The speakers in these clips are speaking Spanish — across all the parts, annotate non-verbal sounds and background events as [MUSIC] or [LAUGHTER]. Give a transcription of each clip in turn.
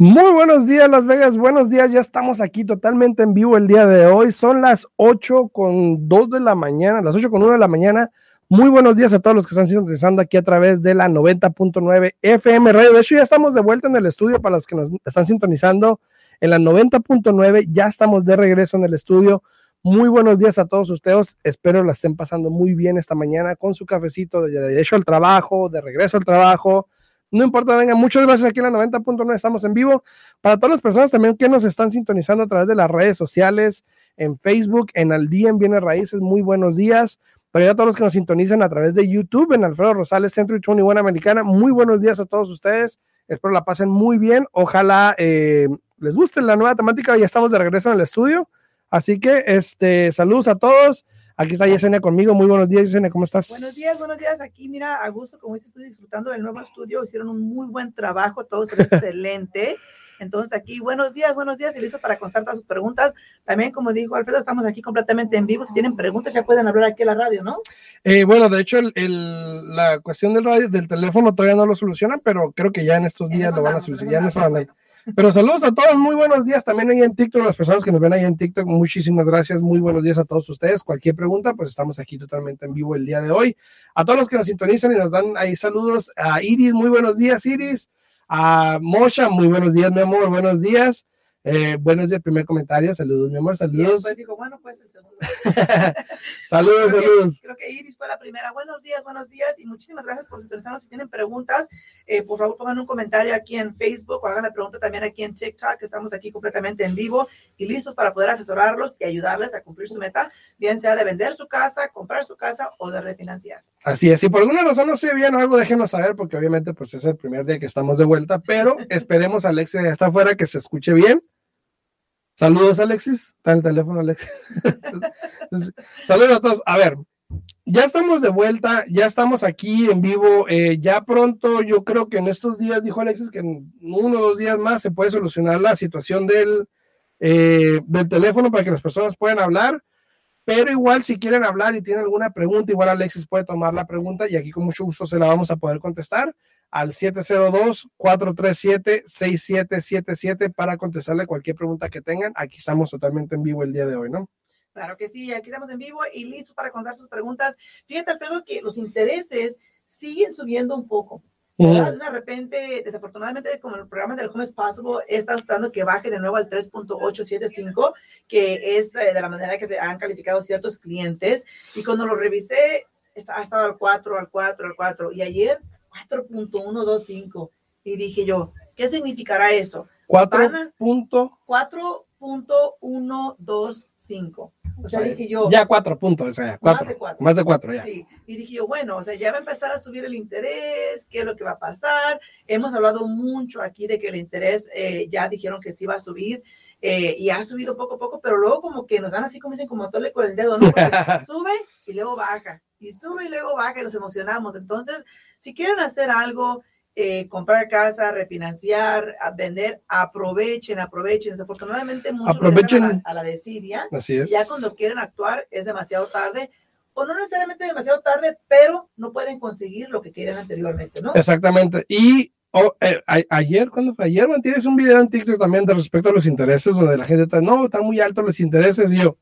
Muy buenos días, Las Vegas. Buenos días. Ya estamos aquí totalmente en vivo el día de hoy. Son las 8 con 2 de la mañana, las 8 con 1 de la mañana. Muy buenos días a todos los que están sintonizando aquí a través de la 90.9 FM Radio. De hecho, ya estamos de vuelta en el estudio para los que nos están sintonizando en la 90.9. Ya estamos de regreso en el estudio. Muy buenos días a todos ustedes. Espero la estén pasando muy bien esta mañana con su cafecito de derecho al trabajo, de regreso al trabajo no importa, venga, muchas gracias aquí en la 90.9, estamos en vivo. Para todas las personas también que nos están sintonizando a través de las redes sociales, en Facebook, en Al Día en Bienes Raíces, muy buenos días. También a todos los que nos sintonizan a través de YouTube, en Alfredo Rosales, Centro y 21 Americana, muy buenos días a todos ustedes. Espero la pasen muy bien. Ojalá eh, les guste la nueva temática. Ya estamos de regreso en el estudio. Así que, este, saludos a todos. Aquí está Yesenia conmigo. Muy buenos días, Yesenia, ¿cómo estás? Buenos días, buenos días. Aquí, mira, a gusto, como estoy disfrutando del nuevo estudio. Hicieron un muy buen trabajo, todo es [LAUGHS] excelente. Entonces, aquí, buenos días, buenos días y listo para contar todas sus preguntas. También, como dijo Alfredo, estamos aquí completamente en vivo. Si tienen preguntas, ya pueden hablar aquí en la radio, ¿no? Eh, bueno, de hecho, el, la cuestión del radio, del teléfono todavía no lo solucionan, pero creo que ya en estos días lo van a solucionar. Ya en eso pero saludos a todos, muy buenos días también ahí en TikTok, las personas que nos ven ahí en TikTok, muchísimas gracias, muy buenos días a todos ustedes. Cualquier pregunta, pues estamos aquí totalmente en vivo el día de hoy. A todos los que nos sintonizan y nos dan ahí saludos, a Iris, muy buenos días, Iris. A Mosha, muy buenos días, mi amor, buenos días. Eh, buenos días, primer comentario. Saludos, mi amor, saludos. Pues digo, bueno, pues el segundo. [LAUGHS] saludos, saludos. creo que Iris fue la primera. Buenos días, buenos días y muchísimas gracias por sintonizarnos. Si tienen preguntas, eh, por favor pongan un comentario aquí en Facebook o hagan la pregunta también aquí en TikTok. Estamos aquí completamente en vivo y listos para poder asesorarlos y ayudarles a cumplir su meta, bien sea de vender su casa, comprar su casa o de refinanciar. Así es, si por alguna razón no se bien o algo, déjenos saber, porque obviamente pues es el primer día que estamos de vuelta, pero [LAUGHS] esperemos, Alexia ya está afuera, que se escuche bien Saludos, Alexis. Está el teléfono, Alexis. [LAUGHS] Saludos a todos. A ver, ya estamos de vuelta, ya estamos aquí en vivo. Eh, ya pronto, yo creo que en estos días, dijo Alexis, que en uno o dos días más se puede solucionar la situación del, eh, del teléfono para que las personas puedan hablar. Pero igual, si quieren hablar y tienen alguna pregunta, igual Alexis puede tomar la pregunta y aquí con mucho gusto se la vamos a poder contestar al 702-437-6777 para contestarle cualquier pregunta que tengan. Aquí estamos totalmente en vivo el día de hoy, ¿no? Claro que sí, aquí estamos en vivo y listos para contestar sus preguntas. Fíjate, Alfredo, que los intereses siguen subiendo un poco. De repente, desafortunadamente, como el programa del Home is Possible está esperando que baje de nuevo al 3.875, que es eh, de la manera que se han calificado ciertos clientes. Y cuando lo revisé, ha estado al 4, al 4, al 4. Y ayer 4.125. Y dije yo, ¿qué significará eso? 4.125. O sea, dije yo. Ya cuatro puntos, o sea, cuatro, más de cuatro. Más de cuatro, ya. Sí. Y dije yo, bueno, o sea, ya va a empezar a subir el interés, ¿qué es lo que va a pasar? Hemos hablado mucho aquí de que el interés eh, ya dijeron que sí va a subir. Eh, y ha subido poco a poco, pero luego como que nos dan así como dicen, como tole con el dedo, ¿no? [LAUGHS] sube y luego baja, y sube y luego baja y nos emocionamos. Entonces, si quieren hacer algo, eh, comprar casa, refinanciar, vender, aprovechen, aprovechen. Desafortunadamente, muchos aprovechen a la, a la desidia. Así es. Ya cuando quieren actuar es demasiado tarde, o no necesariamente demasiado tarde, pero no pueden conseguir lo que querían anteriormente, ¿no? Exactamente. Y oh, eh, ayer, cuando fue ayer, tienes un video en TikTok también de respecto a los intereses, donde la gente está, no, están muy altos los intereses, y yo.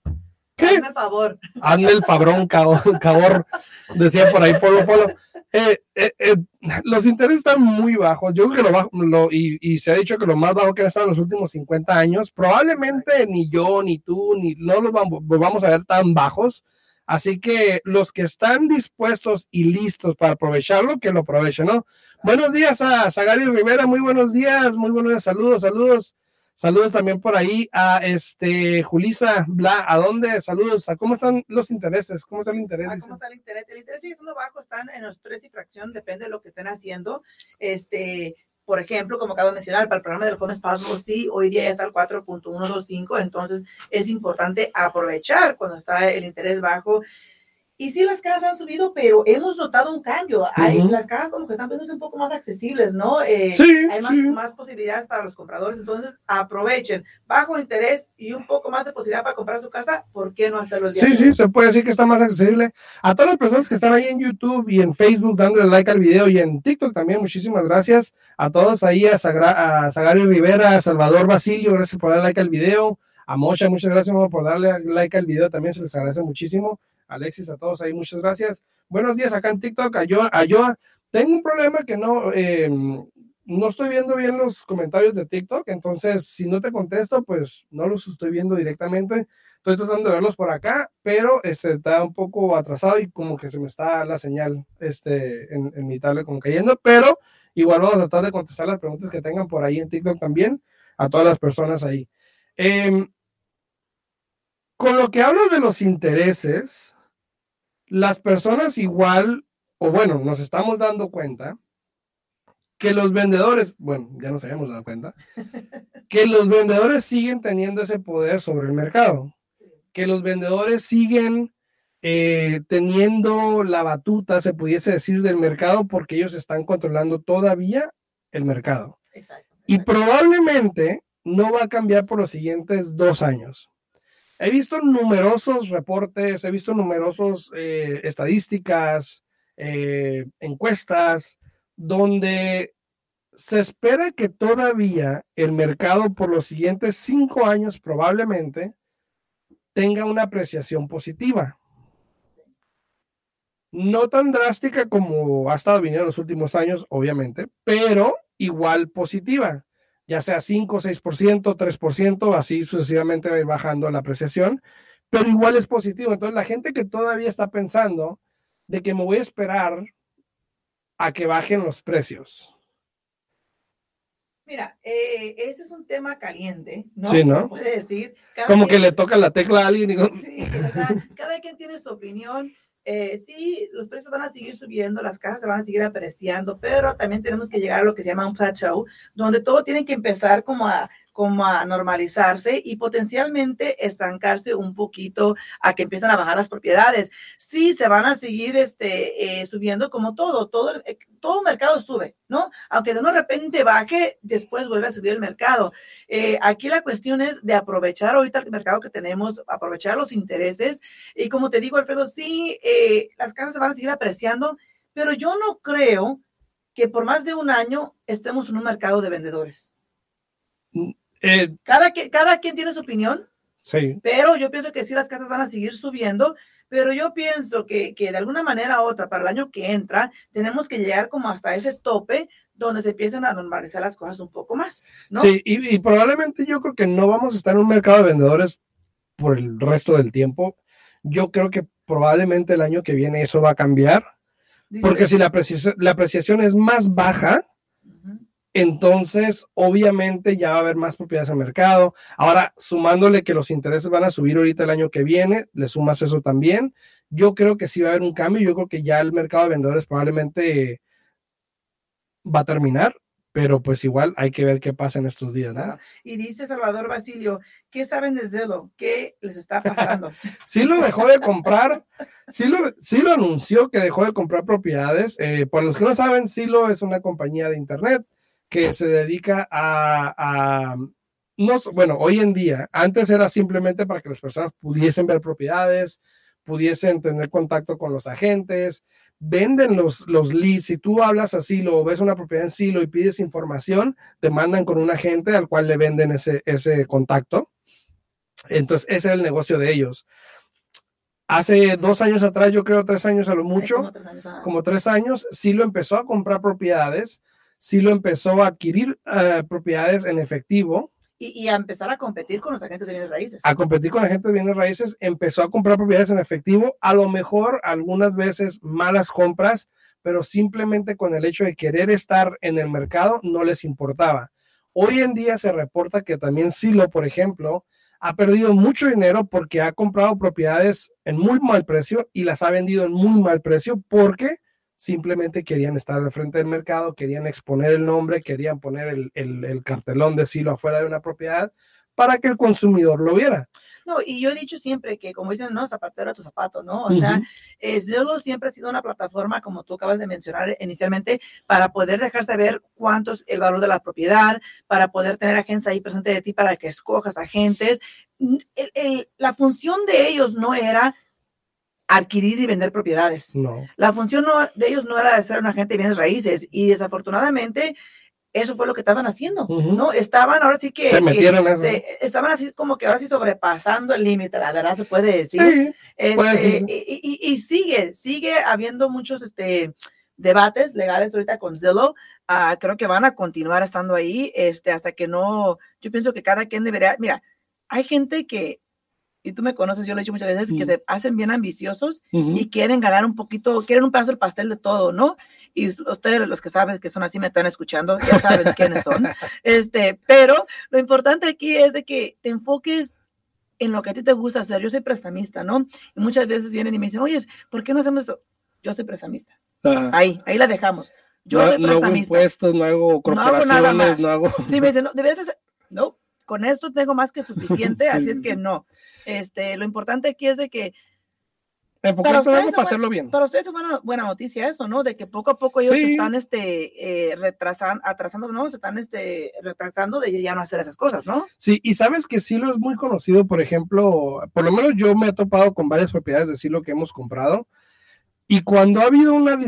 Hazme el favor. Hazme el fabrón, cabor, decía por ahí Polo Polo. Eh, eh, eh, los intereses están muy bajos. Yo creo que lo, lo y, se ha dicho que lo más bajo que han estado en los últimos 50 años, probablemente ni yo, ni tú, ni no los vamos, vamos a ver tan bajos. Así que los que están dispuestos y listos para aprovecharlo, que lo aprovechen, ¿no? Buenos días a Zagari Rivera, muy buenos días, muy buenos días, saludos, saludos. Saludos también por ahí a este Julisa Bla, ¿a dónde? Saludos, ¿a cómo están los intereses? ¿Cómo está el interés? ¿Cómo está el interés? El interés sigue siendo bajo, están en los tres y fracción, depende de lo que estén haciendo. Este, por ejemplo, como acabo de mencionar, para el programa del Home Spasmo, sí, hoy día ya está el 4.125, entonces es importante aprovechar cuando está el interés bajo Y sí, las casas han subido, pero hemos notado un cambio. Hay, Las casas como que están viéndose un poco más accesibles, ¿no? Eh, sí, hay más, más, posibilidades para los compradores, entonces aprovechen. Bajo interés y un poco más de posibilidad para comprar su casa, ¿por qué no hacerlo Sí, sí, se puede decir que está más accesible. A todas las personas que están ahí en YouTube y en Facebook dándole like al video y en TikTok también, muchísimas gracias. A todos ahí, a, Sagra, a Sagari Rivera, a Salvador Basilio, gracias por darle like al video. A Mocha, muchas gracias por darle like al video, también se les agradece muchísimo. Alexis, a todos ahí, muchas gracias. Buenos días acá en TikTok, a Joa. Tengo un problema que no, eh, no estoy viendo bien los comentarios de TikTok, entonces si no te contesto, pues no los estoy viendo directamente. Estoy tratando de verlos por acá, pero este, está un poco atrasado y como que se me está la señal este, en, mi tablet como cayendo, pero igual vamos a tratar de contestar las preguntas que tengan por ahí en TikTok también, a todas las personas ahí. Eh, con lo que hablo de los intereses, las personas igual, o bueno, nos estamos dando cuenta que los vendedores, bueno, ya nos habíamos dado cuenta, [LAUGHS] que los vendedores siguen teniendo ese poder sobre el mercado, que los vendedores siguen eh, teniendo la batuta, se pudiese decir, del mercado porque ellos están controlando todavía el mercado. Y probablemente no va a cambiar por los siguientes dos años. He visto numerosos reportes, he visto numerosos eh, estadísticas, eh, encuestas, donde se espera que todavía el mercado por los siguientes cinco años probablemente tenga una apreciación positiva. No tan drástica como ha estado viniendo en los últimos años, obviamente, pero igual positiva ya sea 5, 6%, 3%, así sucesivamente va bajando la apreciación, pero igual es positivo. Entonces, la gente que todavía está pensando de que me voy a esperar a que bajen los precios. Mira, eh, este es un tema caliente, ¿no? Sí, ¿no? Puede decir. Como que le toca la tecla a alguien. Y... Sí, cada quien tiene su opinión eh, sí, los precios van a seguir subiendo, las casas se van a seguir apreciando, pero también tenemos que llegar a lo que se llama un plateau, donde todo tiene que empezar como a como a normalizarse y potencialmente estancarse un poquito a que empiezan a bajar las propiedades. Sí, se van a seguir este, eh, subiendo como todo, todo, eh, todo mercado sube, ¿no? Aunque de una repente baje, después vuelve a subir el mercado. Eh, aquí la cuestión es de aprovechar ahorita el mercado que tenemos, aprovechar los intereses. Y como te digo, Alfredo, sí, las casas se van a seguir apreciando, pero yo no creo que por más de un año estemos en un mercado de vendedores. Eh, cada, cada quien tiene su opinión. Sí. Pero yo pienso que sí, las casas van a seguir subiendo. Pero yo pienso que, que de alguna manera u otra, para el año que entra, tenemos que llegar como hasta ese tope donde se empiecen a normalizar las cosas un poco más. ¿no? Sí, y, y, probablemente yo creo que no vamos a estar en un mercado de vendedores por el resto del tiempo. Yo creo que probablemente el año que viene eso va a cambiar. porque si la apreciación, la apreciación es más baja, entonces obviamente ya va a haber más propiedades en mercado. Ahora, sumándole que los intereses van a subir ahorita el año que viene, le sumas eso también. Yo creo que sí va a haber un cambio. Yo creo que ya el mercado de vendedores probablemente va a terminar, pero pues igual hay que ver qué pasa en estos días. ¿no? Y dice Salvador Basilio, ¿qué saben de Zelo? ¿Qué les está pasando? [LAUGHS] sí lo dejó de comprar, sí lo, sí lo anunció que dejó de comprar propiedades. Eh, por los que no saben, Silo es una compañía de internet que se dedica a, no, bueno, hoy en día, antes era simplemente para que las personas pudiesen ver propiedades, pudiesen tener contacto con los agentes, venden los, los leads. Si tú hablas así, lo ves una propiedad en Silo y pides información, te mandan con un agente al cual le venden ese, ese contacto. Entonces, ese es el negocio de ellos. Hace dos años atrás, yo creo tres años a lo mucho, como, tres años, como tres años, Silo empezó a comprar propiedades sí lo empezó a adquirir uh, propiedades en efectivo. Y, y, a empezar a competir con los agentes de bienes raíces. A competir con agentes de bienes raíces, empezó a comprar propiedades en efectivo, a lo mejor algunas veces malas compras, pero simplemente con el hecho de querer estar en el mercado no les importaba. Hoy en día se reporta que también Silo, por ejemplo, ha perdido mucho dinero porque ha comprado propiedades en muy mal precio y las ha vendido en muy mal precio porque simplemente querían estar al frente del mercado, querían exponer el nombre, querían poner el, el, cartelón de silo afuera de una propiedad, para que el consumidor lo viera. No, y yo he dicho siempre que, como dicen, no, zapatero a tu zapato, ¿no? O sea, eh, Zillow siempre ha sido una plataforma, como tú acabas de mencionar inicialmente, para poder dejar saber cuánto es el valor de la propiedad, para poder tener agentes ahí presente de ti para que escojas agentes. la función de ellos no era adquirir y vender propiedades. No. La función de ellos no era de ser un agente de bienes raíces y desafortunadamente eso fue lo que estaban haciendo, ¿no? Estaban ahora sí que... Se metieron estaban así como que ahora sí sobrepasando el límite, la verdad se puede decir. Este, y, sigue, sigue habiendo muchos este, debates legales ahorita con Zillow. Ah, creo que van a continuar estando ahí este, hasta que no... Yo pienso que cada quien debería... Mira, hay gente que y tú me conoces, yo lo he dicho muchas veces, que se hacen bien ambiciosos y quieren ganar un poquito, quieren un pedazo del pastel de todo, ¿no? Y ustedes, los que saben que son así, me están escuchando, ya saben [LAUGHS] quiénes son. Este, pero lo importante aquí es de que te enfoques en lo que a ti te gusta hacer. Yo soy prestamista, ¿no? Y muchas veces vienen y me dicen, oye, ¿por qué no hacemos esto? Yo soy prestamista. Ahí, ahí la dejamos. Yo no, soy prestamista. No hago impuestos, no hago corporaciones, no hago. Nada No hago... Sí, me dicen, no, deberías hacer... No, con esto tengo más que suficiente, [LAUGHS] así es que no. Este, lo importante aquí es de que para, ustedes para hacerlo bien. Para ustedes es buena, buena noticia eso, ¿no? De que poco a poco ellos están este, eh, retrasando, atrasando, ¿no? Se están este, retractando de ya no hacer esas cosas, ¿no? Sí, y sabes que Silo es muy conocido, por ejemplo, por lo menos yo me he topado con varias propiedades de Silo que hemos comprado y cuando ha habido una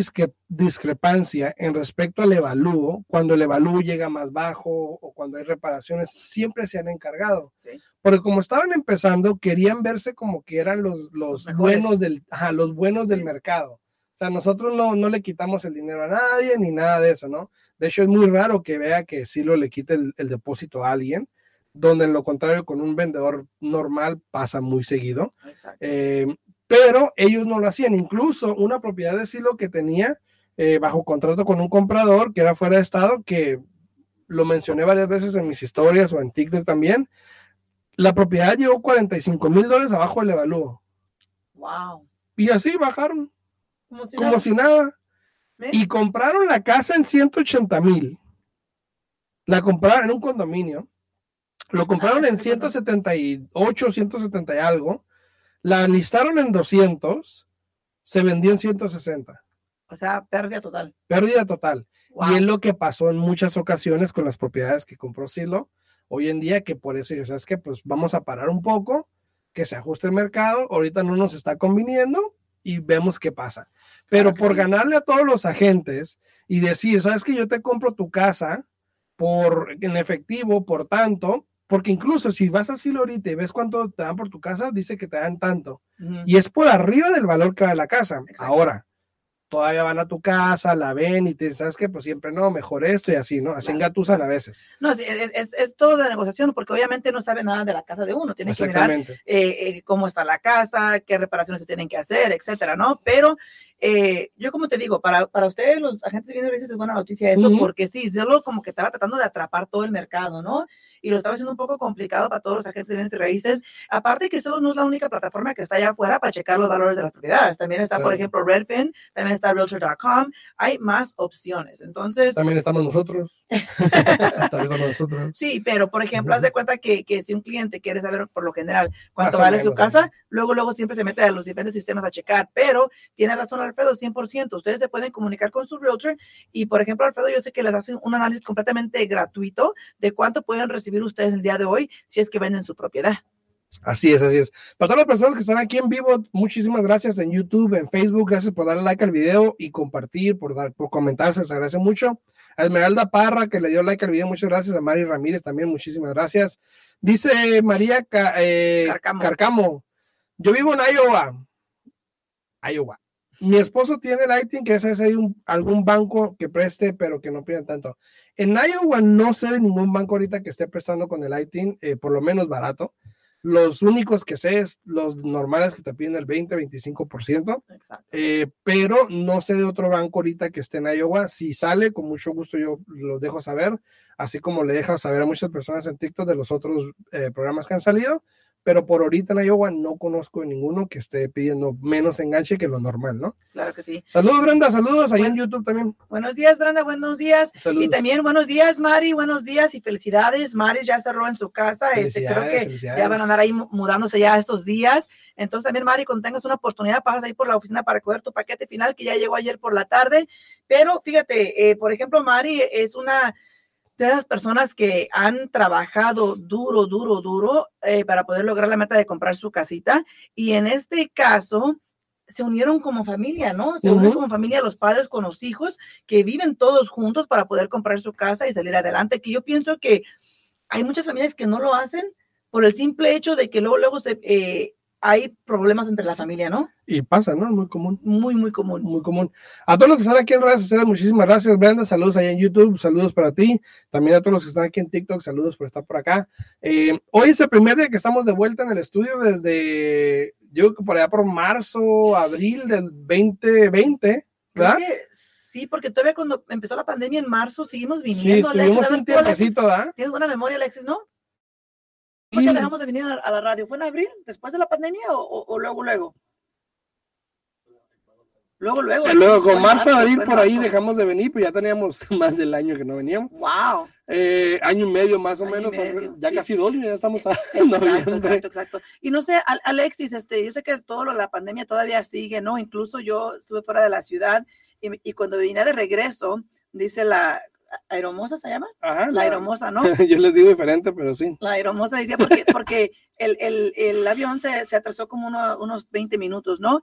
discrepancia en respecto al evalúo, cuando el evalúo llega más bajo o cuando hay reparaciones, siempre se han encargado. Porque como estaban empezando, querían verse como que eran los, los, buenos, del, los buenos del mercado. O sea, nosotros no, no le quitamos el dinero a nadie ni nada de eso, ¿no? De hecho, es muy raro que vea que Silo le quite el, depósito a alguien donde en lo contrario con un vendedor normal pasa muy seguido. Eh, pero ellos no lo hacían. Incluso una propiedad de Silo que tenía eh, bajo contrato con un comprador que era fuera de estado, que lo mencioné varias veces en mis historias o en TikTok también. La propiedad llegó 45 mil dólares abajo del evalúo. Wow. Y así bajaron. Como si nada. Y compraron la casa en 180 mil. La compraron en un condominio. Lo compraron en 178, 170 y algo. La listaron en 200, se vendió en 160. O sea, pérdida total. Pérdida total. Y es lo que pasó en muchas ocasiones con las propiedades que compró Silo. Hoy en día, que por eso, yo sabes que pues vamos a parar un poco, que se ajuste el mercado. Ahorita no nos está conviniendo y vemos qué pasa. Pero por ganarle a todos los agentes y decir, sabes que yo te compro tu casa por en efectivo, por tanto, porque incluso si vas a Silo ahorita y ves cuánto te dan por tu casa, dice que te dan tanto. Y es por arriba del valor que da la casa. Ahora, todavía van a tu casa, la ven y te dicen, ¿sabes qué? Pues siempre no, mejor esto y así, ¿no? Así engatusan a veces. No, es, es, es, todo de negociación, porque obviamente no sabe nada de la casa de uno. Tiene que mirar eh, eh, cómo está la casa, qué reparaciones se tienen que hacer, etcétera, ¿no? Pero eh, yo como te digo, para, para ustedes los agentes de bienes raíces es buena noticia eso, porque sí, Zillow como que estaba tratando de atrapar todo el mercado, ¿no? Y lo estaba haciendo un poco complicado para todos los agentes de bienes y raíces. Aparte que solo no es la única plataforma que está allá afuera para checar los valores de las propiedades. También está, por ejemplo, Redfin, también está Realtor.com. Hay más opciones. Entonces... También estamos nosotros. [LAUGHS] también nosotros. Sí, pero por ejemplo, haz de cuenta que, que, si un cliente quiere saber por lo general cuánto vale su casa, luego, luego siempre se mete a los diferentes sistemas a checar. Pero tiene razón Alfredo, 100%. Ustedes se pueden comunicar con su Realtor y, por ejemplo, Alfredo, yo sé que les hacen un análisis completamente gratuito de cuánto pueden recibir ustedes el día de hoy si es que venden su propiedad. Así es, así es. Para todas las personas que están aquí en vivo, muchísimas gracias en YouTube, en Facebook, gracias por darle like al video y compartir, por dar, por comentar, se les agradece mucho. A Esmeralda Parra, que le dio like al video, muchas gracias. A Mari Ramírez también, muchísimas gracias. Dice María eh, Carcamo. yo vivo en Iowa. Iowa. Mi esposo tiene Lighting, que es hay un, algún banco que preste, pero que no piden tanto. En Iowa no sé de ningún banco ahorita que esté prestando con el Lighting, eh, por lo menos barato. Los únicos que sé es los normales que te piden el 20, 25%, eh, pero no sé de otro banco ahorita que esté en Iowa. Si sale, con mucho gusto yo los dejo saber, así como le dejo saber a muchas personas en TikTok de los otros eh, programas que han salido pero por ahorita en Iowa no conozco ninguno que esté pidiendo menos enganche que lo normal, ¿no? Claro que sí. Saludos, Brenda, saludos ahí en YouTube también. Buenos días, Brenda, buenos días. Saludos. Y también buenos días, Mari, buenos días y felicidades. Mari ya cerró en su casa. Este, creo que ya van a andar ahí mu- mudándose ya estos días. Entonces también, Mari, cuando tengas una oportunidad, pasas ahí por la oficina para coger tu paquete final que ya llegó ayer por la tarde. Pero fíjate, eh, por ejemplo, Mari es una de las personas que han trabajado duro, duro, duro eh, para poder lograr la meta de comprar su casita. Y en este caso, se unieron como familia, ¿no? Se unieron como familia los padres con los hijos que viven todos juntos para poder comprar su casa y salir adelante. Que yo pienso que hay muchas familias que no lo hacen por el simple hecho de que luego, luego se, eh, hay problemas entre la familia, ¿no? Y pasa, ¿no? Muy común. Muy, muy común. Muy común. A todos los que están aquí en redes sociales, muchísimas gracias, Brenda. Saludos ahí en YouTube, saludos para ti. También a todos los que están aquí en TikTok, saludos por estar por acá. Eh, hoy es el primer día que estamos de vuelta en el estudio desde, yo creo que por allá por marzo, abril del 2020, Creo ¿verdad? que sí, porque todavía cuando empezó la pandemia en marzo seguimos Sí, viniendo. Alexis. estuvimos un tiempecito, ¿verdad? ¿Tienes buena memoria, Alexis, no? ¿Por qué dejamos de venir a, la radio? ¿Fue en abril, después de la pandemia o, o- o luego, luego? Luego, luego. y luego con en marzo, abril, por ahí marzo. dejamos de venir, pues ya teníamos [LAUGHS] más del año que no veníamos. Wow. Eh, año y medio más o Año menos, medio, ya sí. casi dos, ya estamos a [LAUGHS] Exacto, exacto, exacto. Y no sé, Al- Alexis, este, yo sé que todo lo, la pandemia todavía sigue, ¿no? Incluso yo estuve fuera de la ciudad y, y cuando vine de regreso, dice la aeromosa, ¿se llama? Ajá, La aeromosa, ¿no? [LAUGHS] Yo les digo diferente, pero sí. La aeromosa decía porque, porque el, el, el avión se, se atrasó como uno- unos 20 minutos, ¿no?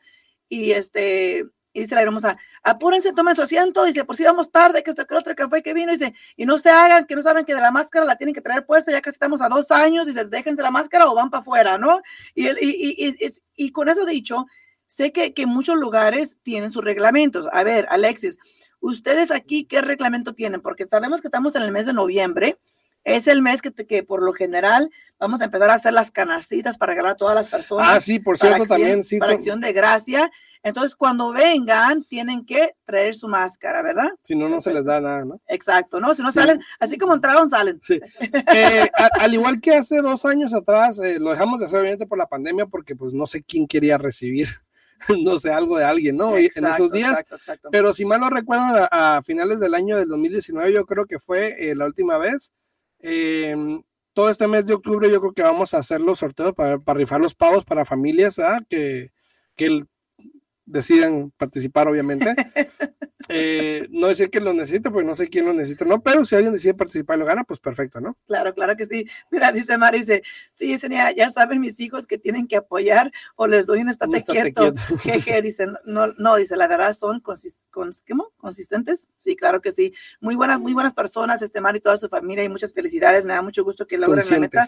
Y este, y dice la aeromosa, apúrense, tomen su asiento, dice, por si vamos tarde, que esto, que otro, que fue, que vino, dice, y no se hagan, que no saben que de la máscara la tienen que traer puesta, ya casi estamos a dos años, dice, déjense la máscara o van para afuera, ¿no? Y, el- y, y, y, y con eso dicho, sé que, que muchos lugares tienen sus reglamentos. A ver, Alexis, ustedes aquí, ¿qué reglamento tienen? Porque sabemos que estamos en el mes de noviembre, es el mes que, te- que por lo general vamos a empezar a hacer las canastitas para regalar a todas las personas. Ah, sí, por cierto, acción- también, sí. Para acción de gracia. Entonces, cuando vengan, tienen que traer su máscara, ¿verdad? Si no, no se les da nada, ¿no? Exacto, ¿no? Si no Sí. salen, así como entraron, salen. Sí. Eh, a- al igual que hace dos años atrás, eh, lo dejamos de hacer obviamente por la pandemia porque pues no sé quién quería recibir, [LAUGHS] no sé, algo de alguien, ¿no? Y en Exacto, esos días. Exacto, exacto. Pero si mal no recuerdo, a, a finales del año del 2019 yo creo que fue eh, la última vez. Eh, todo este mes de octubre yo creo que vamos a hacer los sorteos para, para rifar los pavos para familias ¿verdad? que, que el- decidan participar, obviamente. [LAUGHS] Eh, no decir que lo necesite, porque no sé quién lo necesita, ¿no? Pero si alguien decide participar y lo gana, pues perfecto, ¿no? Claro, claro que sí. Mira, dice Mari, dice, sí, dice, ya, saben mis hijos que tienen que apoyar o les doy un estate Un estate quieto. quieto. [LAUGHS] Jeje, dice, no, no, dice, la verdad son consis- cons- ¿cómo? consistentes. Sí, claro que sí. Muy buenas, muy buenas personas, este Mari y toda su familia y muchas felicidades. Me da mucho gusto que logren la meta.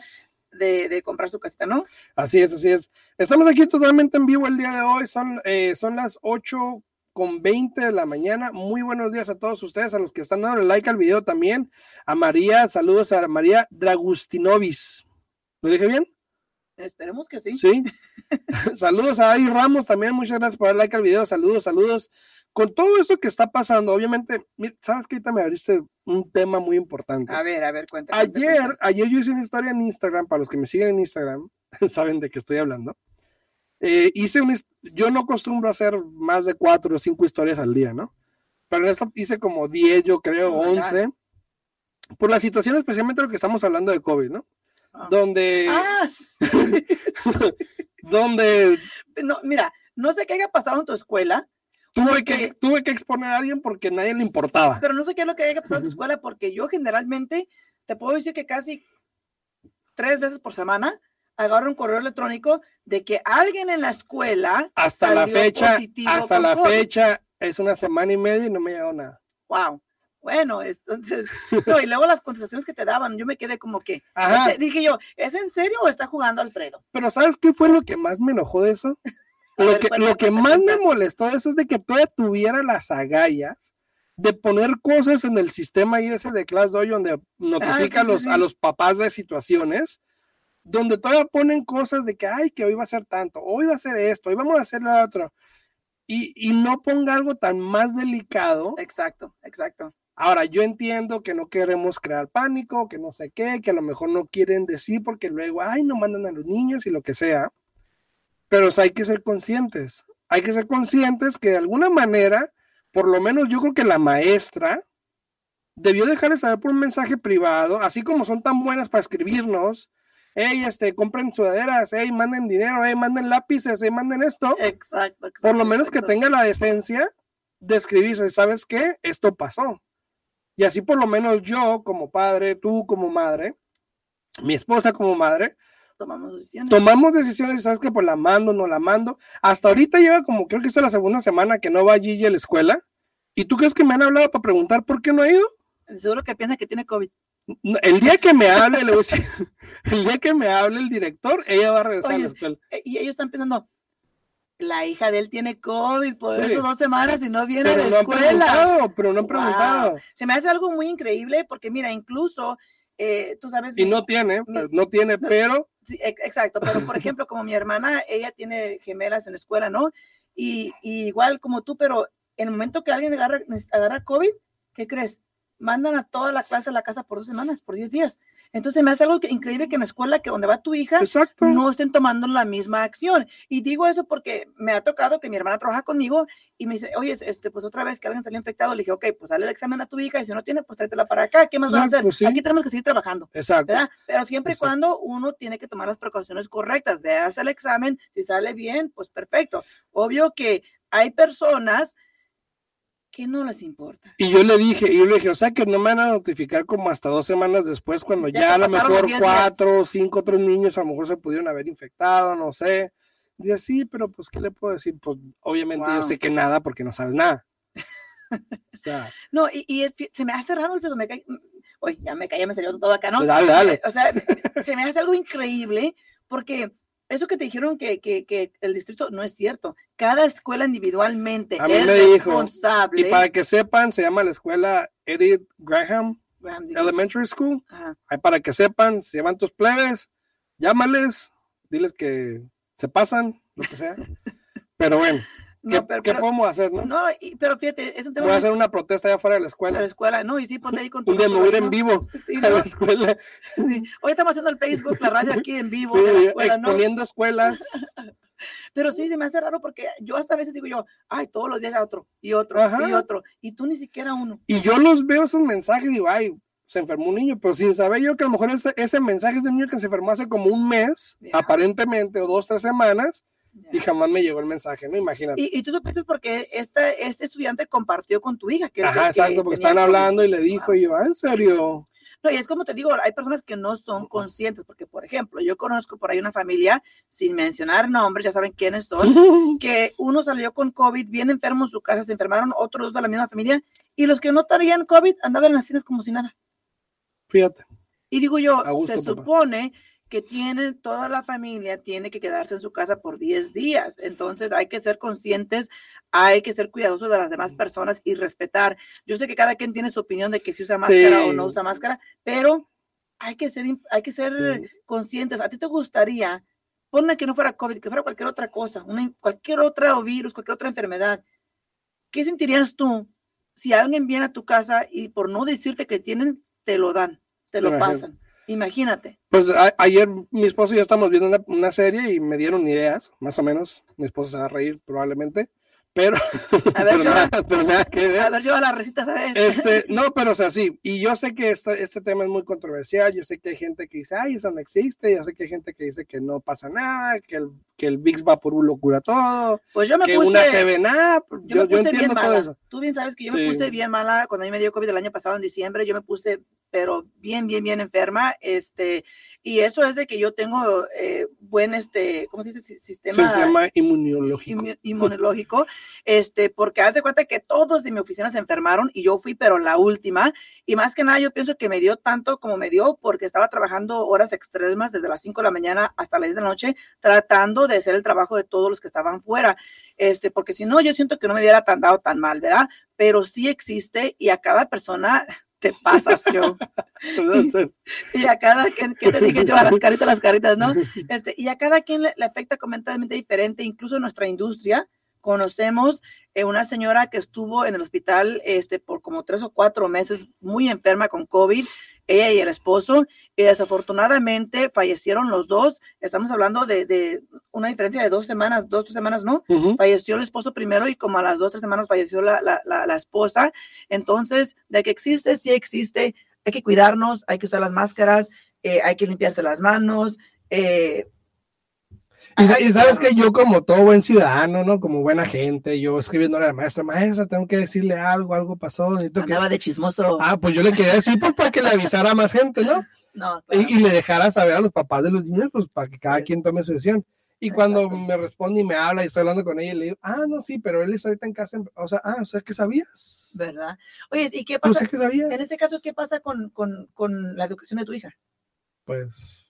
De, comprar su casita, ¿no? Así es, así es. Estamos aquí totalmente en vivo el día de hoy. Son, eh, son las 8 con 20 de la mañana. Muy buenos días a todos ustedes, a los que están dando like al video también. A María, saludos a María Dragustinovis. ¿Lo dije bien? Esperemos que sí. Sí. [LAUGHS] saludos a Adi Ramos también. Muchas gracias por dar like al video. Saludos, saludos. Con todo esto que está pasando, obviamente, sabes que ahorita me abriste un tema muy importante. A ver, a ver, cuéntame. Ayer, ayer yo hice una historia en Instagram, para los que me siguen en Instagram, [LAUGHS] saben de qué estoy hablando. Eh, hice un, yo no acostumbro a hacer más de cuatro o cinco historias al día, ¿no? Pero en esta hice como 10, yo creo, Oh. 11, por la situación, especialmente lo que estamos hablando de COVID, ¿no? Ah. Donde, Ah, [LAUGHS] donde no, mira, no sé qué haya pasado en tu escuela, tuve que, tuve que exponer a alguien porque nadie le importaba. pero no sé qué es lo que haya pasado en tu escuela, porque yo generalmente te puedo decir que casi tres veces por semana agarro un correo electrónico de que alguien en la escuela, Hasta la fecha, hasta la COVID. fecha, es una semana y media y no me ha llegado nada. wow. Bueno, entonces, [LAUGHS] no, y luego las contestaciones que te daban, yo me quedé como que, Ajá. dije yo, ¿es en serio o está jugando Alfredo? Pero ¿sabes qué fue lo que más me enojó de eso? Lo ver, que, lo que más me molestó de eso es de que todavía tuviera las agallas de poner cosas en el sistema ese de ClassDojo donde notifica Ah, sí, a, los, sí, a los papás de situaciones, donde todavía ponen cosas de que, ay, que hoy va a ser tanto, hoy va a ser esto, hoy vamos a hacer lo otro. Y, y no ponga algo tan más delicado Exacto, exacto. Ahora, yo entiendo que no queremos crear pánico, que no sé qué, que a lo mejor no quieren decir porque luego, ay, no mandan a los niños y lo que sea. Pero hay que ser conscientes. Hay que ser conscientes que de alguna manera, por lo menos yo creo que la maestra debió dejarles saber por un mensaje privado, así como son tan buenas para escribirnos, hey, este, compren sudaderas, hey, manden dinero, hey, manden lápices, hey, manden esto. Exacto. por lo menos que tenga la decencia de escribirse, ¿sabes qué? Esto pasó. Y así por lo menos yo como padre, tú como madre, mi esposa como madre, tomamos decisiones. Tomamos decisiones, ¿sabes que Pues la mando, no la mando. Hasta ahorita lleva como, creo que es la segunda semana que no va Gigi a la escuela. ¿Y tú crees que me han hablado para preguntar por qué no ha ido? Seguro que piensa que tiene COVID. El día que me hable, le voy a decir, [LAUGHS] el día que me hable el director, ella va a regresar a la escuela. Eh, y ellos están pensando, la hija de él tiene COVID por eso dos semanas y no viene a la escuela. pero no han preguntado. Se me hace algo muy increíble porque mira, incluso eh, tú sabes. Y no tiene, no tiene, pero. Sí, exacto, pero por ejemplo, como mi hermana, ella tiene gemelas en la escuela, ¿no? Y, igual como tú, pero en el momento que alguien agarra, agarra COVID, ¿qué crees? Mandan a toda la clase a la casa por dos semanas, por diez días. Entonces me hace algo increíble que en la escuela que donde va tu hija no estén tomando la misma acción. Y digo eso porque me ha tocado que mi hermana trabaja conmigo y me dice, oye, este, pues otra vez que alguien salió infectado, le dije, ok, pues dale el examen a tu hija y si no tiene, pues tráetela para acá, ¿qué más van a hacer? Aquí tenemos que seguir trabajando. Exacto. Pero siempre y cuando uno tiene que tomar las precauciones correctas, veas el examen, si sale bien, pues perfecto. Obvio que hay personas que no les importa. Y yo le dije, y yo le dije, o sea que no me van a notificar como hasta dos semanas después, cuando ya, a lo mejor cuatro o cinco otros niños a lo mejor se pudieron haber infectado, no sé. Dice, sí, pero pues, ¿qué le puedo decir? Pues obviamente yo sé que nada porque no sabes nada. [LAUGHS] o sea. No, y, se me hace raro el peso, me cae, oye, ya me caí, me salió todo acá, ¿no? Pues dale, dale. [LAUGHS] O sea, se me hace algo increíble porque eso que te dijeron que, que, que, el distrito no es cierto. Cada escuela individualmente es responsable. y para que sepan, se llama la escuela Edith Graham, Elementary School. para que sepan, si llevan tus plebes, llámales, diles que se pasan, lo que sea. [LAUGHS] Pero bueno. ¿Qué, ¿qué podemos hacer, no? No, pero fíjate, es un tema. Voy a hacer una protesta allá afuera de la escuela. De la escuela, no, y sí, ponte ahí con tu. Un día me voy en vivo [LAUGHS] a la escuela. Hoy estamos haciendo el Facebook, la radio aquí en vivo. Sí, de la escuela, exponiendo escuelas. [LAUGHS] Pero sí, se me hace raro porque yo hasta a veces digo yo, ay, todos los días a otro, y otro, y otro, y tú ni siquiera uno. Y yo los veo esos mensajes y digo, ay, se enfermó un niño, pero sin saber yo que a lo mejor ese, ese mensaje es de un niño que se enfermó hace como un mes, aparentemente, o dos, tres semanas, y jamás me llegó el mensaje, ¿no? Imagínate. Y, tú supiste porque este, este estudiante compartió con tu hija. Que Ajá, exacto, porque estaban hablando y le dijo, y yo, ah, ¿en serio? No, y es como te digo, hay personas que no son conscientes, porque, por ejemplo, yo conozco por ahí una familia, sin mencionar nombres, ya saben quiénes son, [LAUGHS] que uno salió con COVID, bien enfermo en su casa, se enfermaron otros dos de la misma familia, y los que no tenían COVID andaban en las cines como si nada. Fíjate. Y digo yo, se supone que tiene toda la familia, tiene que quedarse en su casa por 10 días. Entonces hay que ser conscientes, hay que ser cuidadosos de las demás personas y respetar. Yo sé que cada quien tiene su opinión de que si usa máscara o no usa máscara, pero hay que ser, hay que ser conscientes. ¿A ti te gustaría, ponle que no fuera COVID, que fuera cualquier otra cosa, cualquier otro virus, cualquier otra enfermedad? ¿Qué sentirías tú si alguien viene a tu casa y por no decirte que tienen, te lo dan, te lo pasan? Imagínate. Pues ayer mi esposo y yo estamos viendo una, serie y me dieron ideas, más o menos. Mi esposo se va a reír probablemente, pero, a ver, nada, que ver. A ver, yo a la recita, ¿sabes? Este, no, pero o sea, sí. Y yo sé que este, este tema es muy controversial. Yo sé que hay gente que dice, ay, eso no existe. Yo sé que hay gente que dice que no pasa nada, que el, que el Big un locura todo. Pues yo me que puse. Una se ve nada. Yo, yo, entiendo todo eso. Tú bien sabes que yo me puse bien mala cuando a mí me dio COVID el año pasado en diciembre. Yo me puse pero bien, bien, bien enferma. Este, y eso es de que yo tengo eh, buen, este, ¿cómo se dice? Sistema, Sistema inmunológico. inmunológico, [LAUGHS] este, porque haz de cuenta que todos de mi oficina se enfermaron y yo fui, pero la última. Y más que nada, yo pienso que me dio tanto como me dio porque estaba trabajando horas extremas desde las 5 de la mañana hasta las 10 de la noche, tratando de hacer el trabajo de todos los que estaban fuera. Este, porque si no, yo siento que no me hubiera tan dado tan mal, ¿verdad? Pero sí existe y a cada persona te pasas yo. [LAUGHS] y, a cada quien, que te dije yo, a las [LAUGHS] caritas, las caritas, ¿no? [LAUGHS] Este, y a cada quien le, afecta completamente diferente, incluso nuestra industria, conocemos eh, una señora que estuvo en el hospital este, por como tres o cuatro meses, muy enferma con COVID, ella y el esposo, y desafortunadamente fallecieron los dos. Estamos hablando de, una diferencia de dos semanas, dos, tres semanas, ¿no? Falleció el esposo primero y como a las dos, tres semanas falleció la, la, la, esposa. Entonces, de que existe, sí existe. Hay que cuidarnos, hay que usar las máscaras, eh, hay que limpiarse las manos. Eh, y, sabes que yo como todo buen ciudadano, ¿no? Como buena gente, yo escribiéndole a la maestra, maestra, tengo que decirle algo, algo pasó. Andaba de chismoso. Ah, pues yo le quería decir pues, para que le avisara a más gente, ¿no? [LAUGHS] No, y, le dejara saber a los papás de los niños, pues para que cada quien tome su decisión. Y cuando me responde y me habla y estoy hablando con ella, le digo, ah, no, sí, pero él está ahorita en casa, o sea, ah, o sea, que sabías. ¿Verdad? Oye, ¿y qué pasa? que sabías. En este caso, ¿qué pasa con, con, con la educación de tu hija? Pues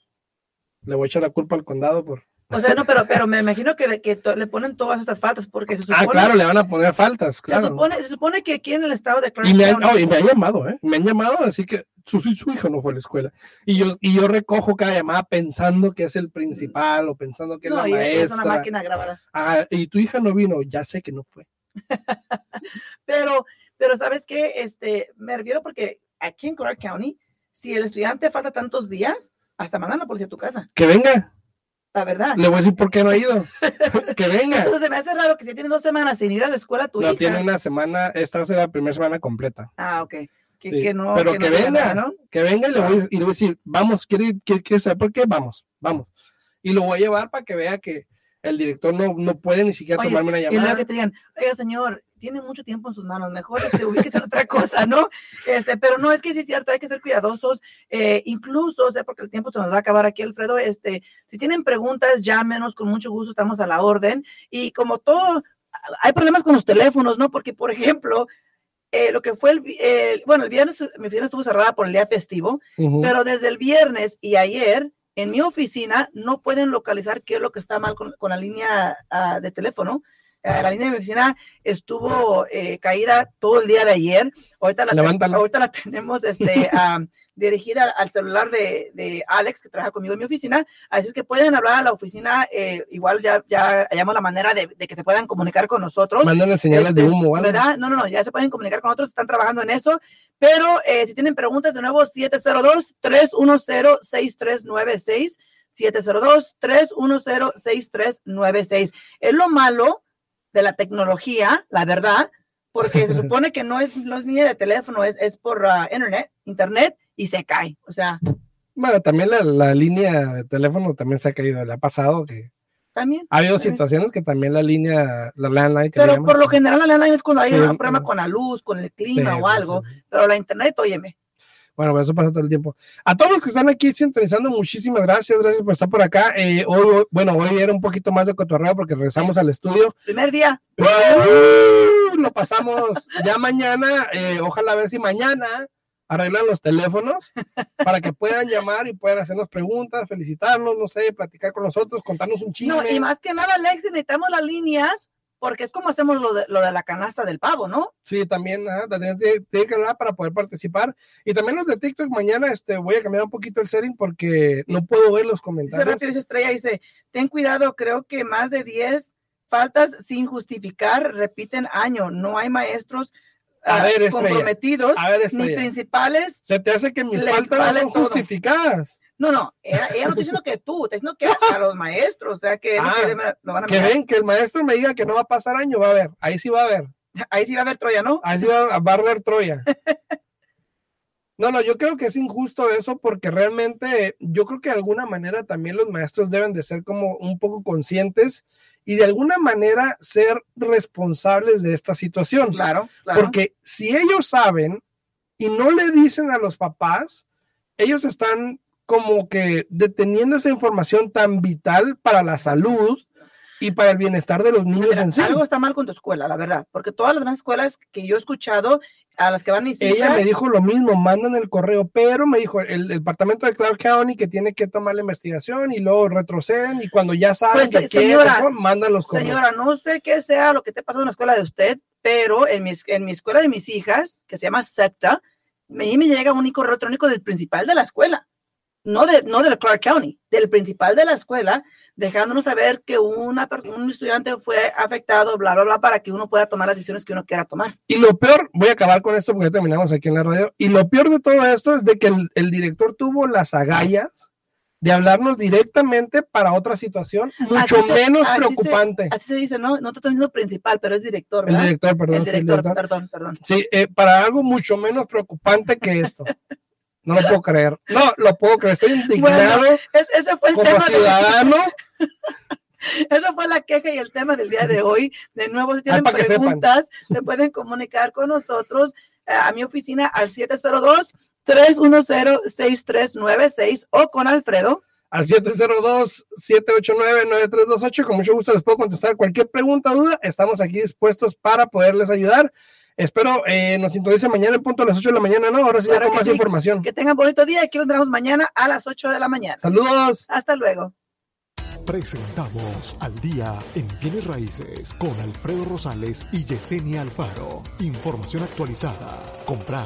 le voy a echar la culpa al condado por o sea, no, pero, pero me imagino que, que le ponen todas estas faltas porque se ah, supone... Ah, claro, le van a poner faltas, claro. Se supone, se supone que aquí en el estado de Clark y me, han, y me han llamado, ¿eh? Me han llamado, así que su, su hijo no fue a la escuela. Y yo, y yo recojo cada llamada pensando que es el principal o pensando que es la maestra. es una máquina grabada. Ah, y tu hija no vino, ya sé que no fue. [LAUGHS] pero, pero ¿sabes qué? Este, me refiero porque aquí en Clark County, si el estudiante falta tantos días, hasta mandan a la policía a tu casa. Que venga la verdad. Le voy a decir por qué no ha ido. [LAUGHS] que venga. Entonces se me hace raro que si tiene dos semanas sin ir a la escuela tu no, tiene una semana, esta va a ser la primera semana completa. Ah, ok. Que, no, Pero que, venga, ¿no? que venga y le, voy, y le voy a decir, vamos, ¿quiere, quiere, saber por qué? Vamos, vamos. Y lo voy a llevar para que vea que el director no, no puede ni siquiera tomarme una llamada. Y luego que te digan, oiga, señor, tiene mucho tiempo en sus manos, mejor este, ubíquese en otra cosa, ¿no? Este, pero no, es que sí es cierto, hay que ser cuidadosos, eh, incluso, o sea, porque el tiempo se nos va a acabar aquí, Alfredo, este, si tienen preguntas, llámenos, con mucho gusto estamos a la orden, y como todo, hay problemas con los teléfonos, ¿no? Porque, por ejemplo, eh, lo que fue el, bueno, el viernes, mi oficina estuvo cerrada por el día festivo, pero desde el viernes y ayer, en mi oficina no pueden localizar qué es lo que está mal con, la línea ah, de teléfono. Eh, la línea de mi oficina estuvo eh, caída todo el día de ayer. Ahorita la, ahorita la tenemos este, [LAUGHS] dirigida al celular de, de, Alex, que trabaja conmigo en mi oficina. Así es que pueden hablar a la oficina. Eh, igual ya, ya hallamos la manera de, que se puedan comunicar con nosotros. Mandan señales de este, humo, ¿verdad? No, no, no, ya se pueden comunicar con nosotros. Están trabajando en eso. Pero si tienen preguntas, de nuevo, 702-310-6396. 702-310-6396. Es lo malo de la tecnología, la verdad, porque se [LAUGHS] supone que no es, no es ni de teléfono, es, es por uh, internet, internet y se cae. O sea. Bueno, también la, línea de teléfono también se ha caído, le ha pasado que. También. Ha habido situaciones que también la línea, la landline. pero por lo general la landline es cuando hay un problema con la luz, con el clima o algo, pero la internet, óyeme, bueno, eso pasa todo el tiempo. A todos los que están aquí sintonizando, muchísimas gracias. Gracias por estar por acá. Eh, hoy, bueno, hoy era un poquito más de cotorreo porque regresamos al estudio. Primer día. lo pasamos ya mañana. Eh, ojalá a ver si mañana arreglan los teléfonos para que puedan llamar y puedan hacernos preguntas, felicitarnos, no sé, platicar con nosotros, contarnos un chisme. No, y más que nada, Alex, necesitamos las líneas porque es como hacemos lo de, lo de la canasta del pavo, ¿no? Sí, también, tiene, que hablar para poder participar. Y también los de TikTok, mañana este, voy a cambiar un poquito el setting porque no puedo ver los comentarios. rápido, Estrella dice, ten cuidado, creo que más de 10 faltas sin justificar repiten año. No hay maestros a ver, comprometidos ni principales. Se te hace que mis faltas no son justificadas. No, no, ella, no está diciendo que tú, está diciendo que a los maestros, o sea que ah, lo van a Que ven, que el maestro me diga que no va a pasar año, va a ver, ahí sí va a haber. Ahí sí va a haber Troya, ¿no? Ahí sí va, a haber Troya. [LAUGHS] No, no, yo creo que es injusto eso porque realmente yo creo que de alguna manera también los maestros deben de ser como un poco conscientes y de alguna manera ser responsables de esta situación. Claro, claro. Porque si ellos saben y no le dicen a los papás, ellos están como que deteniendo esa información tan vital para la salud y para el bienestar de los niños en sí. Algo está mal con tu escuela, la verdad, porque todas las demás escuelas que yo he escuchado, a las que van mis Ella me dijo lo mismo, mandan el correo, pero me dijo el, departamento de Clark County que tiene que tomar la investigación y luego retroceden y cuando ya saben pues, señora, mandan los correos. Señora, no sé qué sea lo que te pasa en la escuela de usted, pero en mi, en mi escuela de mis hijas, que se llama SEPTA, a mí me llega un correo electrónico del principal de la escuela no, de, no del Clark County, del principal de la escuela, dejándonos saber que una, un estudiante fue afectado, bla, bla, bla, para que uno pueda tomar las decisiones que uno quiera tomar. Y lo peor, voy a acabar con esto porque terminamos aquí en la radio, y lo peor de todo esto es de que el, el director tuvo las agallas de hablarnos directamente para otra situación mucho Así se- menos así se- preocupante. Así se dice, ¿no? No te estoy diciendo principal, pero es director, el ¿verdad? director, perdón, El sí, el director, director. perdón, perdón. Sí, eh, para algo mucho menos preocupante que esto. [LAUGHS] No lo puedo creer. No, lo puedo creer. Estoy indignado ese fue el como tema de- ciudadano. [LAUGHS] Esa fue la queja y el tema del día de hoy. De nuevo, si tienen sepan. preguntas, se pueden comunicar con nosotros eh, a mi oficina al 702-310-6396 o con Alfredo. Al 702-789-9328. Con mucho gusto les puedo contestar cualquier pregunta o duda. Estamos aquí dispuestos para poderles ayudar. Espero eh, nos sintonicen mañana en punto a las 8 de la mañana, ¿no? Ahora sí, ya Claro con que más sí. información. Que tengan bonito día y aquí nos vemos mañana a las 8 de la mañana. Saludos. Hasta luego. Presentamos al día en bienes raíces con Alfredo Rosales y Yesenia Alfaro. Información actualizada. Comprar,